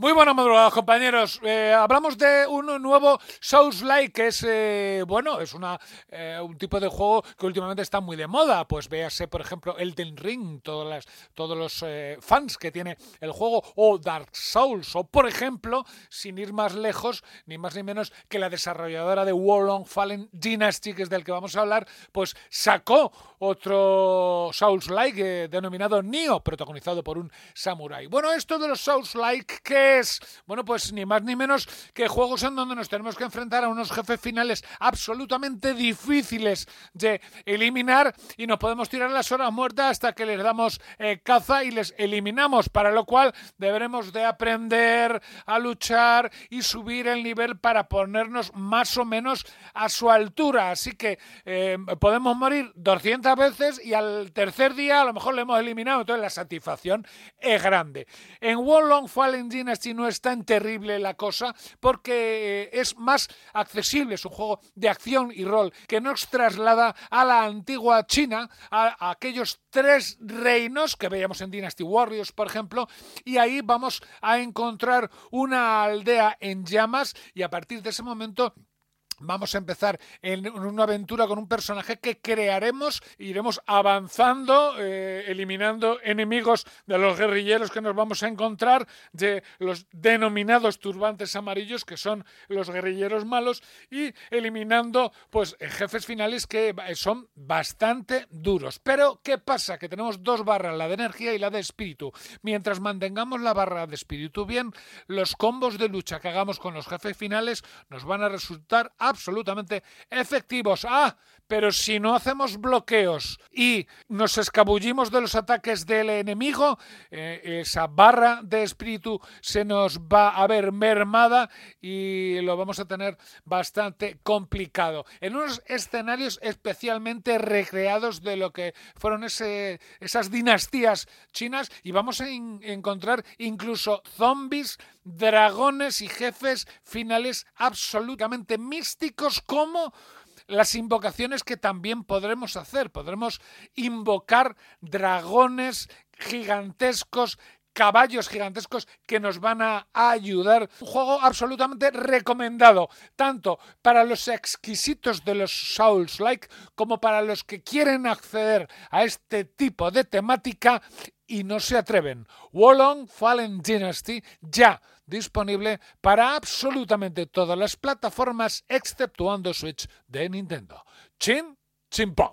Muy buenas madrugadas, compañeros. Eh, hablamos de un nuevo Souls-like, que es, eh, bueno, es una, eh, un tipo de juego que últimamente está muy de moda. Pues véase, por ejemplo, Elden Ring, todas las, todos los fans que tiene el juego, o Dark Souls, o por ejemplo, sin ir más lejos, ni más ni menos que la desarrolladora de Warlong Fallen Dynasty, que es del que vamos a hablar, pues sacó otro Souls-like denominado Nioh, protagonizado por un samurai. Bueno, esto de los Souls-like, que Bueno, pues ni más ni menos que juegos en donde nos tenemos que enfrentar a unos jefes finales absolutamente difíciles de eliminar y nos podemos tirar las horas muertas hasta que les damos eh, caza y les eliminamos, para lo cual deberemos de aprender a luchar y subir el nivel para ponernos más o menos a su altura. Así que eh, podemos morir 200 veces y al tercer día a lo mejor le hemos eliminado, entonces la satisfacción es grande. En Long Fallen Dynasty si no es tan terrible la cosa porque eh, es más accesible, es un juego de acción y rol que nos traslada a la antigua China, a, aquellos tres reinos que veíamos en Dynasty Warriors, por ejemplo, y ahí vamos a encontrar una aldea en llamas y a partir de ese momento Vamos a empezar en una aventura con un personaje que crearemos, iremos avanzando, eh, eliminando enemigos de los guerrilleros que nos vamos a encontrar, de los denominados turbantes amarillos, que son los guerrilleros malos, y eliminando pues jefes finales que son bastante duros. Pero, ¿qué pasa? Que tenemos dos barras, la de energía y la de espíritu. Mientras mantengamos la barra de espíritu bien, los combos de lucha que hagamos con los jefes finales nos van a resultar absolutamente efectivos. Ah, pero si no hacemos bloqueos y nos escabullimos de los ataques del enemigo, eh, esa barra de espíritu se nos va a ver mermada y lo vamos a tener bastante complicado. En unos escenarios especialmente recreados de lo que fueron esas dinastías chinas y vamos a encontrar incluso zombies, dragones y jefes finales absolutamente místicos como las invocaciones que también podremos hacer. Podremos invocar dragones gigantescos caballos gigantescos que nos van a ayudar. Un juego absolutamente recomendado, tanto para los exquisitos de los Souls-like como para los que quieren acceder a este tipo de temática y no se atreven. Wolong Fallen Dynasty ya disponible para absolutamente todas las plataformas exceptuando Switch de Nintendo. Chin, chimpón.